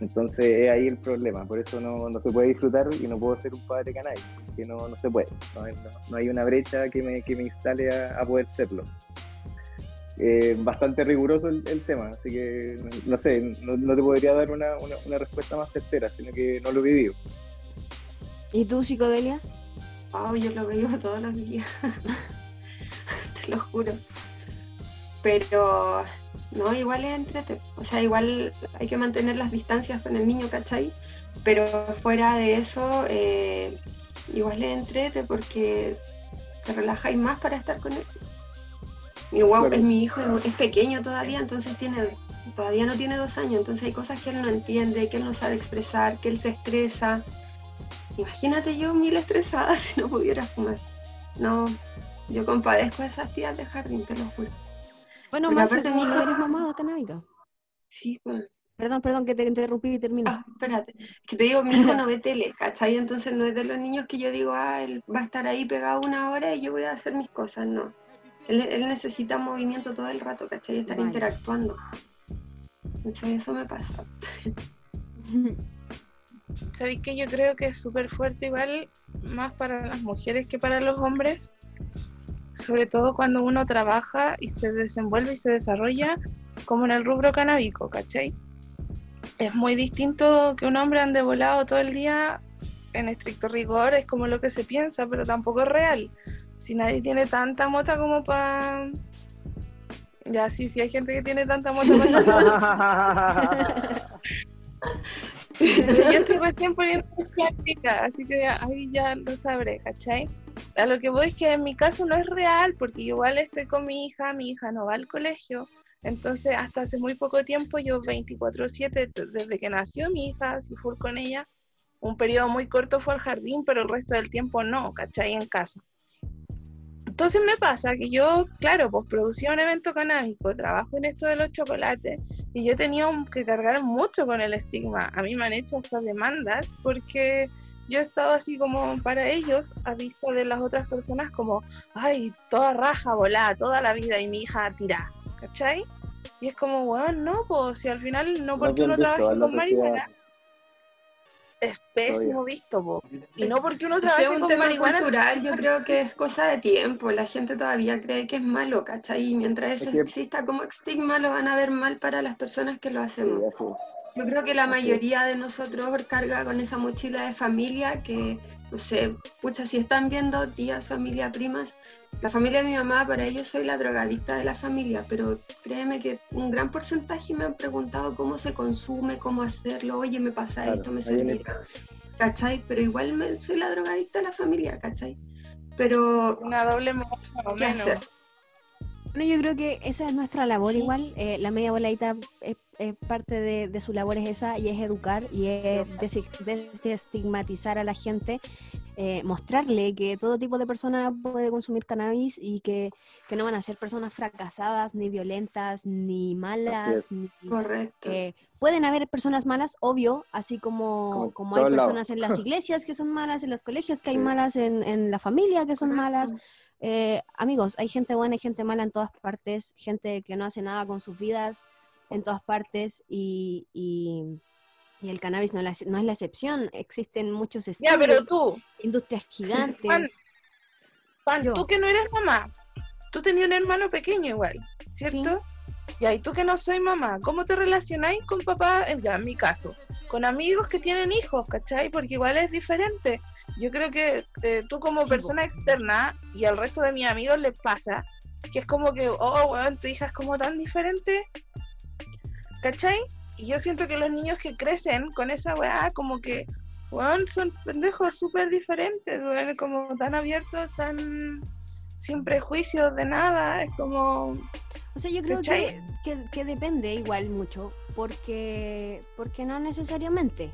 Entonces es ahí el problema, por eso no, no se puede disfrutar y no puedo ser un padre cannabis, porque no, no se puede, no, hay- no- no hay una brecha que me, que me instale a, a poder serlo. Eh, bastante riguroso el, el tema, así que no, no sé, no, no te podría dar una, una, una respuesta más certera, sino que no lo he vivido. ¿Y tú, Psicodelia? Oh, yo lo veo todos los días. Te lo juro. Pero no, igual es entrete. O sea, igual hay que mantener las distancias con el niño, ¿cachai? Pero fuera de eso, eh, igual es entrete porque te relajáis más para estar con él. Mi guau Claro. es mi hijo, es pequeño todavía, entonces tiene, todavía no tiene dos años, entonces hay cosas que él no entiende, que él no sabe expresar, que él se estresa. Imagínate yo mil estresada si no pudiera fumar. No, yo compadezco a esas tías de jardín, te lo juro. Bueno, aparte tú mi hijo- eres mamá canábica. Sí, pues. Perdón, perdón, que te interrumpí y termina. Ah, espérate. Que te digo, mi hijo no ve tele, ¿cachai? Entonces no es de los niños que yo digo, ah, él va a estar ahí pegado una hora y yo voy a hacer mis cosas, no. Él, él necesita movimiento todo el rato, ¿cachai? Estar Vale. interactuando. Entonces eso me pasa. ¿Sabéis que yo creo que es súper fuerte igual, más para las mujeres que para los hombres? Sobre todo cuando uno trabaja y se desenvuelve y se desarrolla como en el rubro canábico, ¿cachai? Es muy distinto que un hombre ande volado todo el día en estricto rigor, es como lo que se piensa, pero tampoco es real. Si nadie tiene tanta mota como para... Ya, sí, sí hay gente que tiene tanta mota para yo estoy recién poniendo práctica, así que ahí ya lo sabré, ¿cachai? A lo que voy es que en mi caso no es real, porque igual estoy con mi hija, mi hija no va al colegio, entonces hasta hace muy poco tiempo, yo 24/7, desde que nació mi hija, si fui con ella, un periodo muy corto fue al jardín, pero el resto del tiempo no, ¿cachai? En casa. Entonces me pasa que yo, claro, pues producía un evento canábico, trabajo en esto de los chocolates y yo he tenido que cargar mucho con el estigma. A mí me han hecho estas demandas porque yo he estado así como para ellos a vista de las otras personas como, ay, toda raja volada toda la vida y mi hija tirada, ¿cachai? Y es como, bueno, no, pues si al final no porque uno trabaje con marihuana es pésimo visto, po. y no porque uno trabaje es un tema cultural, yo creo que es cosa de tiempo, la gente todavía cree que es malo, ¿cachai? Y mientras eso exista como estigma, lo van a ver mal para las personas que lo hacemos. Yo creo que la mayoría de nosotros carga con esa mochila de familia que, no sé, pucha, si están viendo tías, familia, primas, la familia de mi mamá, para ellos soy la drogadicta de la familia, pero créeme que un gran porcentaje me han preguntado cómo se consume, cómo hacerlo, oye, me pasa esto, me servirá, ¿cachai? Pero igual me, soy la drogadicta de la familia, ¿cachai? Pero... Una doble ¿qué hacer? Bueno, yo creo que esa es nuestra labor igual. Eh, la media voladita es, parte de, su labor es esa y es educar y es desestigmatizar a la gente, eh, mostrarle que todo tipo de persona puede consumir cannabis y que, no van a ser personas fracasadas, ni violentas, ni malas. Correcto. pueden haber personas malas, obvio, así como, como, hay personas en las iglesias que son malas, en los colegios que hay malas, en, en la familia que son malas. Eh, amigos, hay gente buena y gente mala en todas partes, gente que no hace nada con sus vidas en todas partes y, y, el cannabis no, no, es la excepción. Existen muchos estudios, ya, pero tú, industrias gigantes. tú que no eres mamá, tú tenías un hermano pequeño igual, ¿cierto? Y ahí tú que no soy mamá, ¿cómo te relacionáis con papá? Ya, en mi caso, con amigos que tienen hijos, ¿cachai? Porque igual es diferente yo creo que eh, tú como persona externa y al resto de mis amigos les pasa que es como que, oh, weón, tu hija es como tan diferente, ¿cachai? Y yo siento que los niños que crecen con esa weá, como que, weón, son pendejos súper diferentes, weón, como tan abiertos, tan sin prejuicios de nada, es como... O sea, yo creo que, que, depende igual mucho, porque, porque no necesariamente.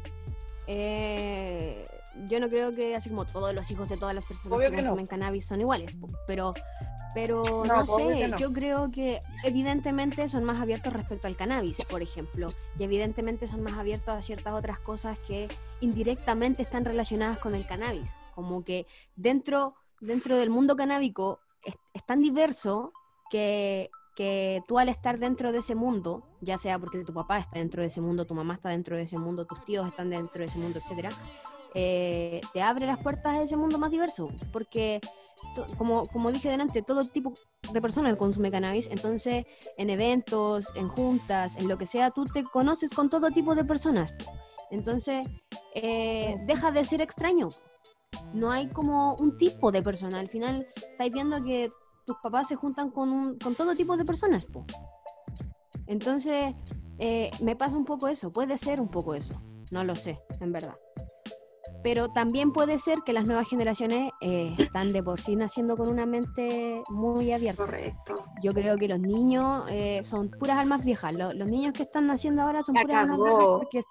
Eh, yo no creo que así como todos los hijos de todas las personas que, consumen cannabis son iguales, pero pero no, sé, yo creo que evidentemente son más abiertos respecto al cannabis, por ejemplo, y evidentemente son más abiertos a ciertas otras cosas que indirectamente están relacionadas con el cannabis, como que dentro dentro del mundo canábico es, es tan diverso que que tú al estar dentro de ese mundo, ya sea porque tu papá está dentro de ese mundo, tu mamá está dentro de ese mundo, tus tíos están dentro de ese mundo, etcétera, eh, te abre las puertas a ese mundo más diverso, porque como, como dije delante, todo tipo de personas consume cannabis, entonces en eventos, en juntas, en lo que sea, tú te conoces con todo tipo de personas. Entonces, eh, deja de ser extraño. No hay como un tipo de persona. Al final, estáis viendo que tus papás se juntan con, con todo tipo de personas. Entonces, eh, me pasa un poco eso. Puede ser un poco eso. No lo sé, en verdad pero también puede ser que las nuevas generaciones eh, están de por sí naciendo con una mente muy abierta. Correcto. Yo creo que los niños eh, son puras almas viejas. Los, niños que están naciendo ahora son puras almas viejas porque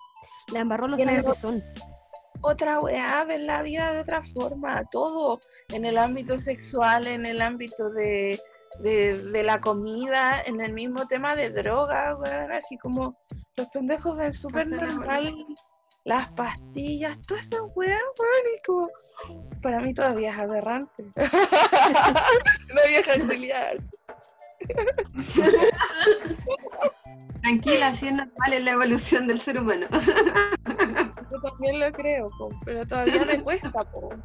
la embarró los años que son. Otra weá, ven la vida de otra forma, todo, en el ámbito sexual, en el ámbito de, de, la comida, en el mismo tema de droga, weón, así como los pendejos ven súper normal las pastillas, todas esas weas, weón, y como, para mí todavía es aberrante. Una vieja genial. Tranquila, así es normal en la evolución del ser humano. Yo también lo creo, pero todavía me cuesta.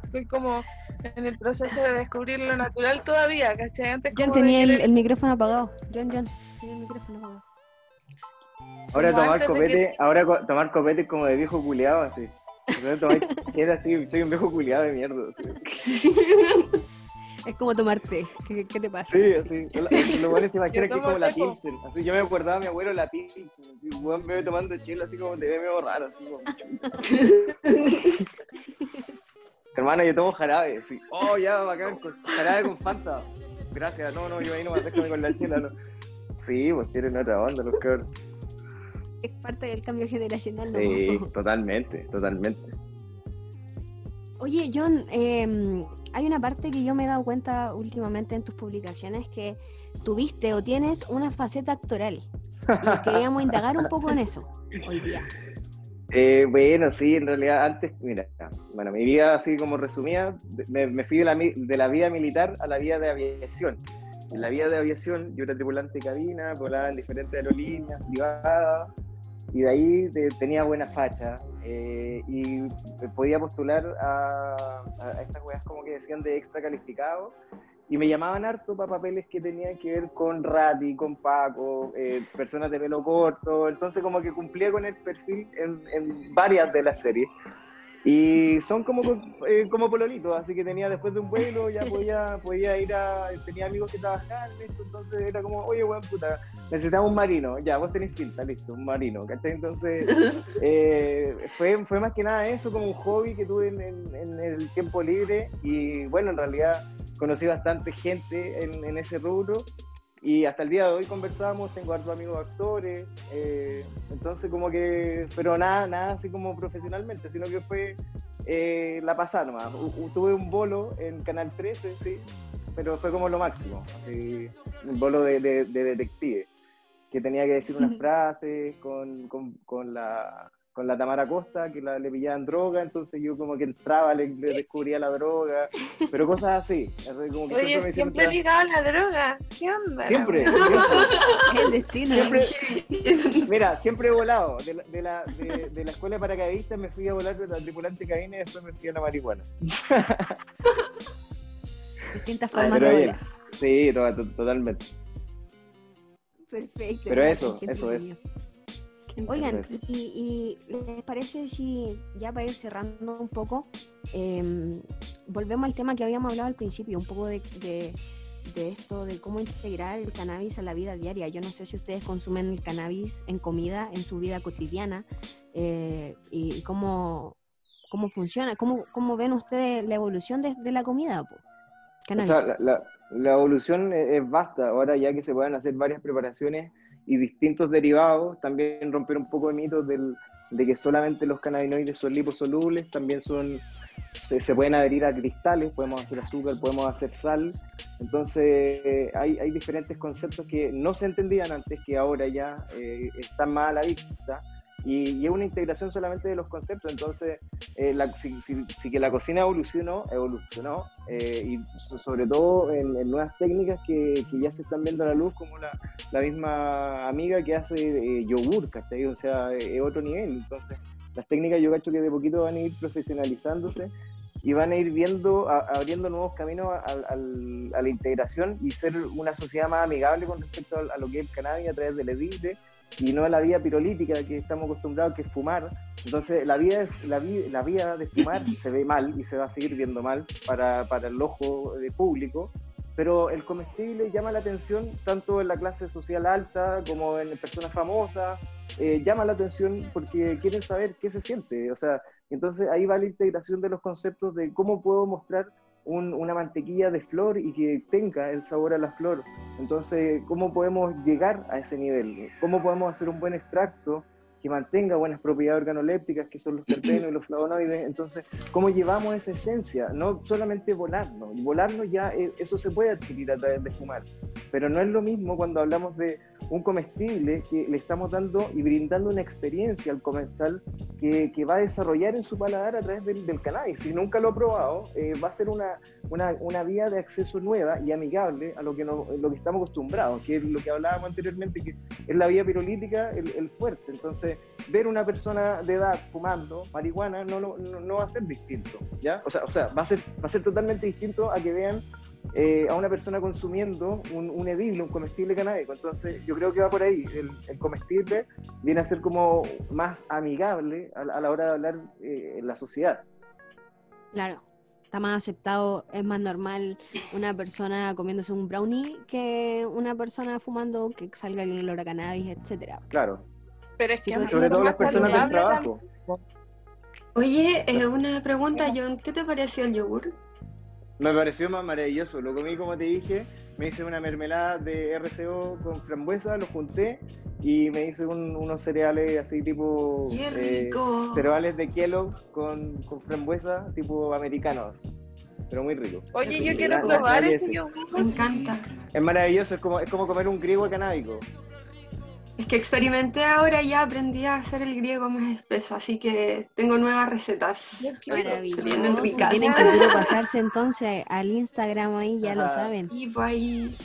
Estoy como en el proceso de descubrir lo natural todavía, ¿cachai? Antes John tenía el, micrófono apagado. John, John, tenía el micrófono apagado. Ahora tomar copete, ahora tomar copete como de viejo culiado, así. Tomar, así, soy un viejo culiado de mierda. Es como tomarte. ¿Qué, ¿Qué, te pasa? Sí, así. Lo bueno se imagina que es como la Pilsen. Así yo me acordaba a mi abuelo la Pilsen. Me ve tomando chela así como te ve medio raro. Así como... Hermana, yo tomo jarabe. Sí. Oh, ya, bacán. Jarabe con Fanta. Gracias. No, no, yo ahí no me con la chela. No. Sí, pues tienen otra onda los cabros. Es parte del cambio generacional. ¿no? Sí, totalmente, totalmente. Oye, John, eh, hay una parte que yo me he dado cuenta últimamente en tus publicaciones que tuviste o tienes una faceta actoral. Y queríamos indagar un poco en eso hoy día. Eh, bueno, sí, en realidad antes, mira, bueno, mi vida así como resumida, me, me fui de la, de la, vida militar a la vida de aviación. En la vida de aviación yo era tripulante de cabina, volaba en diferentes aerolíneas privadas, y de ahí tenía buena facha eh, y podía postular a, a estas weas como que decían de extra calificado y me llamaban harto para papeles que tenían que ver con Rati, con Paco, eh, personas de pelo corto, entonces como que cumplía con el perfil en, en varias de las series. Y son como, eh, como pololitos, así que tenía después de un vuelo, ya podía, podía ir a. Tenía amigos que trabajaban en esto, entonces era como, oye, weón, puta, necesitamos un marino, ya, vos tenés pinta, listo, un marino, ¿cachai? Entonces, eh, fue, fue más que nada eso, como un hobby que tuve en, en, el tiempo libre, y bueno, en realidad conocí bastante gente en, en ese rubro, y hasta el día de hoy conversamos, tengo hartos amigos actores, eh, entonces como que, pero nada, nada así como profesionalmente, sino que fue eh, la pasada nomás. tuve un bolo en Canal 13, sí, pero fue como lo máximo, un bolo de, de, detective, que tenía que decir unas frases con, con, con la con la Tamara Costa, que la, le pillaban droga, entonces yo como que entraba, le, le descubría la droga, pero cosas así. Como que Oye, siempre, siempre ligado a la droga, ¿qué onda? Siempre, siempre. el destino. Siempre, mira, siempre he volado. De la, de la, de, de la escuela de paracaidistas me fui a volar de la tripulante cabina y después me fui a la marihuana. Distintas formas de volar. Sí, totalmente. Perfecto. Pero eso, eso es. Oigan, y, les parece si ya para ir cerrando un poco, em, volvemos al tema que habíamos hablado al principio, un poco de, esto, de cómo integrar el cannabis a la vida diaria. Yo no sé si ustedes consumen el cannabis en comida, en su vida cotidiana, eh, y, cómo, cómo funciona, cómo, cómo ven ustedes la evolución de, la comida. O sea, la, la evolución es vasta, ahora ya que se pueden hacer varias preparaciones y distintos derivados, también romper un poco de mitos del, de que solamente los cannabinoides son liposolubles, también son se, pueden adherir a cristales, podemos hacer azúcar, podemos hacer sal, entonces hay, hay, diferentes conceptos que no se entendían antes, que ahora ya eh, están más a la vista, y, es una integración solamente de los conceptos. Entonces, eh, la, si, que la cocina evolucionó, evolucionó, eh, y sobre todo en, nuevas técnicas que, que, ya se están viendo a la luz, como la, la misma amiga que hace eh, yogur. O sea, es otro nivel. Entonces, las técnicas yo cacho que de poquito van a ir profesionalizándose y van a ir viendo, abriendo nuevos caminos a, a, la integración y ser una sociedad más amigable con respecto a, lo que es el cannabis a través del edite y no la vía pirolítica que estamos acostumbrados, que es fumar. Entonces, la vía, la, la vía de fumar se ve mal y se va a seguir viendo mal para, para el ojo de público, pero el comestible llama la atención tanto en la clase social alta como en personas famosas, eh, llama la atención porque quieren saber qué se siente, o sea, entonces ahí va la integración de los conceptos de cómo puedo mostrar una mantequilla de flor y que tenga el sabor a la flor. Entonces, ¿cómo podemos llegar a ese nivel? ¿Cómo podemos hacer un buen extracto que mantenga buenas propiedades organolépticas, que son los terpenos y los flavonoides. Entonces, ¿cómo llevamos esa esencia? No solamente volarnos, volarnos ya eh, eso se puede adquirir a través de fumar, pero no es lo mismo cuando hablamos de un comestible que le estamos dando y brindando una experiencia al comensal que, que va a desarrollar en su paladar a través del, del cannabis. Si nunca lo ha probado, eh, va a ser una, una, una, vía de acceso nueva y amigable a lo que, no, lo que estamos acostumbrados, que es lo que hablábamos anteriormente, que es la vía pirolítica el, el fuerte. Entonces, ver una persona de edad fumando marihuana no, no, no, va a ser distinto, ¿ya? O sea, o sea va, a ser, va a ser totalmente distinto a que vean eh, a una persona consumiendo un, un, edible, un comestible canábico. Entonces, yo creo que va por ahí. El, comestible viene a ser como más amigable a, la hora de hablar eh, en la sociedad. Claro. está más aceptado, es más normal una persona comiéndose un brownie que una persona fumando que salga el olor a cannabis, etcétera. Claro. Pero es que Sí, pues, Sobre todo las personas del trabajo. Oye, eh, una pregunta, John, ¿qué te pareció el yogur? Me pareció más maravilloso. Lo comí como te dije. Me hice una mermelada de RCO con frambuesa, lo junté y me hice un- unos cereales así tipo... ¡Qué eh, rico! cereales de Kellogg con, con frambuesa tipo americanos. Pero muy rico. Oye, yo quiero probar ese ese. yogur. Me encanta. Es maravilloso, es como, es como comer un griego canábico. Es que experimenté ahora y ya aprendí a hacer el griego más espeso, así que tengo nuevas recetas. Maravilloso. ricas. Tienen que puro pasarse entonces al Instagram ahí, ya lo saben. Y pues ahí,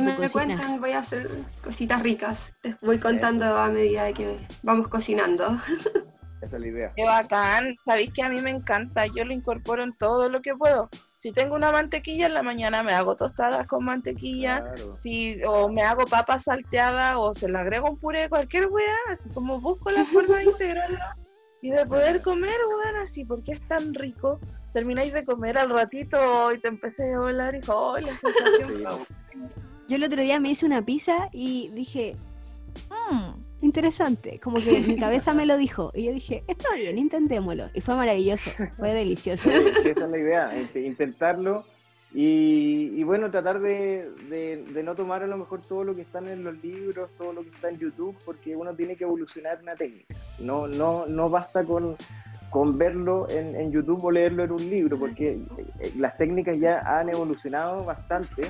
me cocina. cuentan, voy a hacer cositas ricas. Les voy contando a medida de que vamos cocinando. Esa es la idea. Qué bacán. Sabéis que a mí me encanta. Yo lo incorporo en todo lo que puedo. Si tengo una mantequilla en la mañana, me hago tostadas con mantequilla. Claro. Si, o me hago papas salteadas o se le agrego un puré, cualquier weá, así como busco la forma de integrarlo y de poder comer, weón, así, porque es tan rico. Termináis de comer al ratito y te empecé a volar y oh, la sensación. Yo el otro día me hice una pizza y dije, "Mm, interesante. Como que mi cabeza me lo dijo. Y yo dije, está bien, intentémoslo. Y fue maravilloso, fue delicioso. Sí, esa es la idea, int- intentarlo y, y bueno, tratar de, de- de no tomar a lo mejor todo lo que está en los libros, todo lo que está en YouTube, porque uno tiene que evolucionar una técnica. No, no, no basta con, con verlo en, en YouTube o leerlo en un libro, porque eh, las técnicas ya han evolucionado bastante.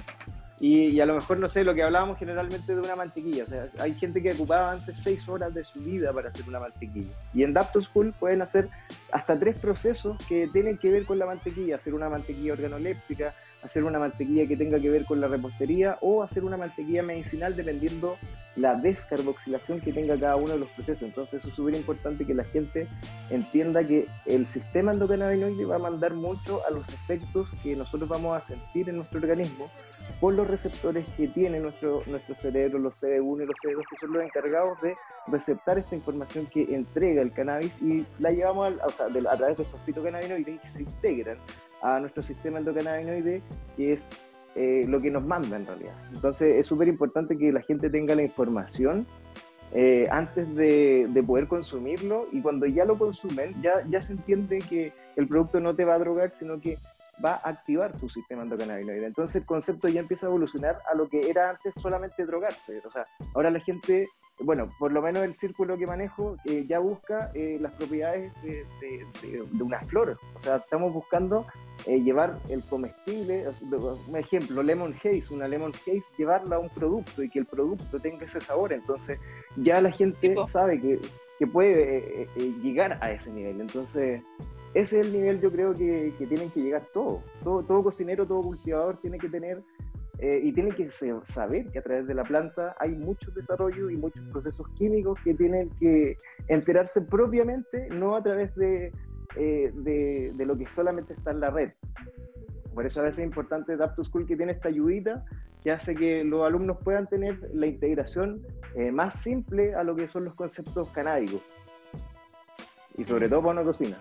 Y, a lo mejor, no sé, lo que hablábamos generalmente de una mantequilla. O sea, hay gente que ocupaba antes seis horas de su vida para hacer una mantequilla. Y en Dapto School pueden hacer hasta tres procesos que tienen que ver con la mantequilla, hacer una mantequilla organoléptica, hacer una mantequilla que tenga que ver con la repostería o hacer una mantequilla medicinal dependiendo la descarboxilación que tenga cada uno de los procesos. Entonces eso es súper importante que la gente entienda que el sistema endocannabinoide va a mandar mucho a los efectos que nosotros vamos a sentir en nuestro organismo por los receptores que tiene nuestro, nuestro cerebro, los CD1 y los CD2, que son los encargados de receptar esta información que entrega el cannabis y la llevamos a través de estos fitocannabinoides que se integran a nuestro sistema endocannabinoide, que es eh, lo que nos manda en realidad. Entonces es súper importante que la gente tenga la información eh, antes de, de poder consumirlo y cuando ya lo consumen ya, ya se entiende que el producto no te va a drogar, sino que va a activar tu sistema endocannabinoide. Entonces el concepto ya empieza a evolucionar a lo que era antes solamente drogarse. O sea, ahora la gente, bueno, por lo menos el círculo que manejo eh, ya busca eh, las propiedades de, de- de- de una flor. O sea, estamos buscando eh, llevar el comestible, un ejemplo, lemon haze, una lemon haze, llevarla a un producto y que el producto tenga ese sabor. Entonces ya la gente Tipo. sabe que, que puede eh, eh, llegar a ese nivel. Entonces ese es el nivel yo creo que, que tienen que llegar todos. Todo, todo cocinero, todo cultivador tiene que tener eh, y tiene que saber que a través de la planta hay muchos desarrollos y muchos procesos químicos que tienen que enterarse propiamente, no a través de, eh, de, de lo que solamente está en la red. Por eso a veces es importante Dapto School que tiene esta ayudita que hace que los alumnos puedan tener la integración eh, más simple a lo que son los conceptos canábicos. Y sobre todo para una cocina.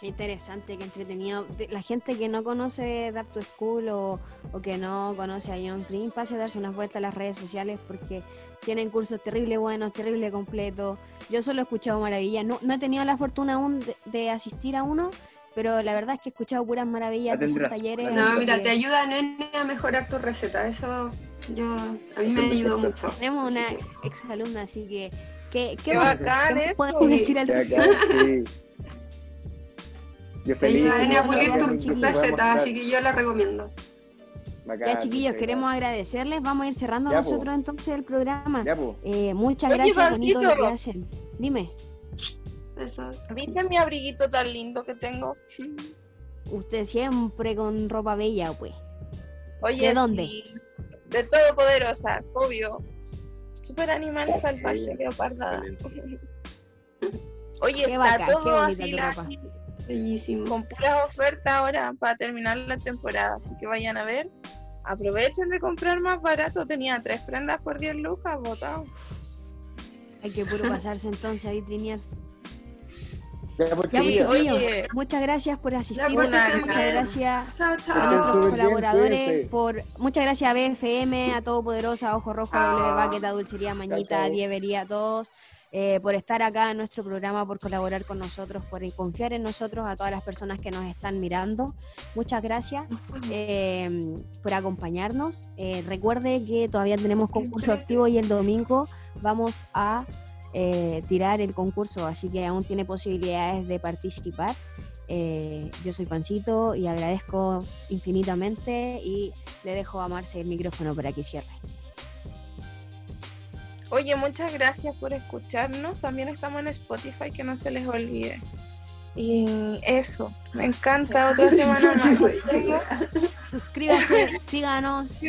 Qué interesante, qué entretenido. La gente que no conoce Dapto School o, o que no conoce a John Green, pase a darse unas vueltas a las redes sociales porque tienen cursos terrible buenos, terrible completos. Yo solo he escuchado maravillas. No, no he tenido la fortuna aún de, de asistir a uno, pero la verdad es que he escuchado puras maravillas de sus talleres. No, mira, que te ayuda nene a mejorar tu receta. Eso yo a mí me ayudó mucho. Tenemos una exalumna, así que... ¿Qué, qué Qué más- bacán qué más eso. podemos decir al sí. Yo feliz. ayuda nene a pulir se tu pueda tu mostrar. receta, así que yo la recomiendo. Bacán, Ya, chiquillos, queremos agradecerles. Vamos a ir cerrando Ya, po. nosotros entonces el programa. Ya. Eh, muchas Oye, gracias, bonito lo que hacen. Dime, Eso. ¿Viste mi abriguito tan lindo que tengo? usted siempre con ropa bella, pues. Oye, ¿De dónde? sí, de Todopoderosa, obvio. Super animal salvaje, leoparda. Oye, Qué está bacán, todo así la- ropa. Bellísimo. con puras ofertas ahora para terminar la temporada. Así que vayan a ver. Aprovechen de comprar más barato. Tenía tres prendas por 10 lucas, botado. Hay que puro pasarse entonces a vitrinear. pues, muchas gracias por asistir. Pues, muchas gracias a nuestros colaboradores. por Muchas gracias a BFM, a Todopoderosa, Ojo Rojo, W Baqueta, Dulcería Mañita, Dievería, a todos. Eh, por estar acá en nuestro programa, por colaborar con nosotros, por confiar en nosotros, a todas las personas que nos están mirando. Muchas gracias eh, por acompañarnos. Eh, recuerde que todavía tenemos concurso activo y el domingo vamos a tirar el concurso, así que aún tiene posibilidades de participar. yo soy Pancito y agradezco infinitamente y le dejo a Marce el micrófono para que cierre. Oye, muchas gracias por escucharnos. También estamos en Spotify, que no se les olvide. Y eso, me encanta otra semana más. Suscríbanse, síganos.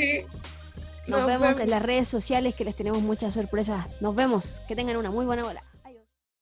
Nos, vemos en las redes sociales que les tenemos muchas sorpresas. Nos vemos. Que tengan una muy buena bola.